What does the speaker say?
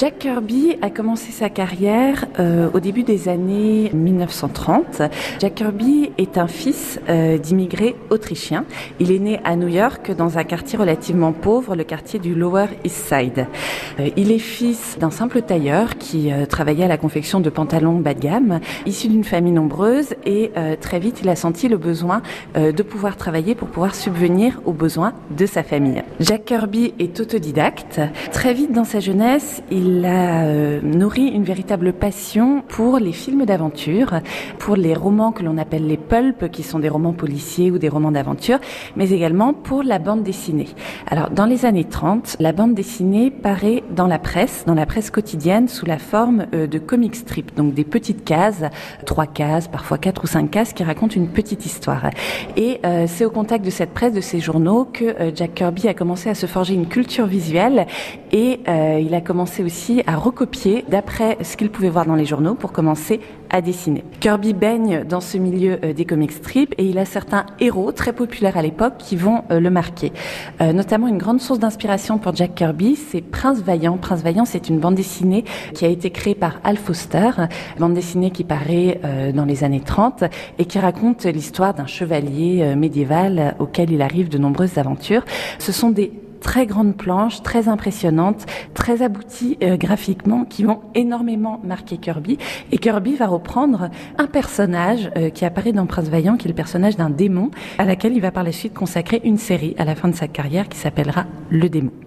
Jack Kirby a commencé sa carrière euh, au début des années 1930. Jack Kirby est un fils euh, d'immigrés autrichiens. Il est né à New York dans un quartier relativement pauvre, le quartier du Lower East Side. Euh, il est fils d'un simple tailleur qui euh, travaillait à la confection de pantalons bas de gamme, issu d'une famille nombreuse et euh, très vite il a senti le besoin de pouvoir travailler pour pouvoir subvenir aux besoins de sa famille. Jack Kirby est autodidacte. Très vite dans sa jeunesse, il il a euh, nourri une véritable passion pour les films d'aventure, pour les romans que l'on appelle les pulps, qui sont des romans policiers ou des romans d'aventure, mais également pour la bande dessinée. Alors, dans les années 30, la bande dessinée paraît dans la presse, dans la presse quotidienne, sous la forme euh, de comic strips, donc des petites cases, trois cases, parfois quatre ou cinq cases, qui racontent une petite histoire. Et euh, c'est au contact de cette presse, de ces journaux, que euh, Jack Kirby a commencé à se forger une culture visuelle et euh, il a commencé aussi à recopier d'après ce qu'il pouvait voir dans les journaux pour commencer à dessiner. Kirby baigne dans ce milieu euh, des comic strips et il a certains héros très populaires à l'époque qui vont euh, le marquer. Euh, notamment une grande source d'inspiration pour Jack Kirby, c'est Prince Vaillant. Prince Vaillant, c'est une bande dessinée qui a été créée par Al Foster, bande dessinée qui paraît dans les années 30 et qui raconte l'histoire d'un chevalier médiéval auquel il arrive de nombreuses aventures. Ce sont des très grandes planches, très impressionnantes, très abouties euh, graphiquement, qui vont énormément marquer Kirby. Et Kirby va reprendre un personnage euh, qui apparaît dans Prince Vaillant, qui est le personnage d'un démon, à laquelle il va par la suite consacrer une série à la fin de sa carrière qui s'appellera Le démon.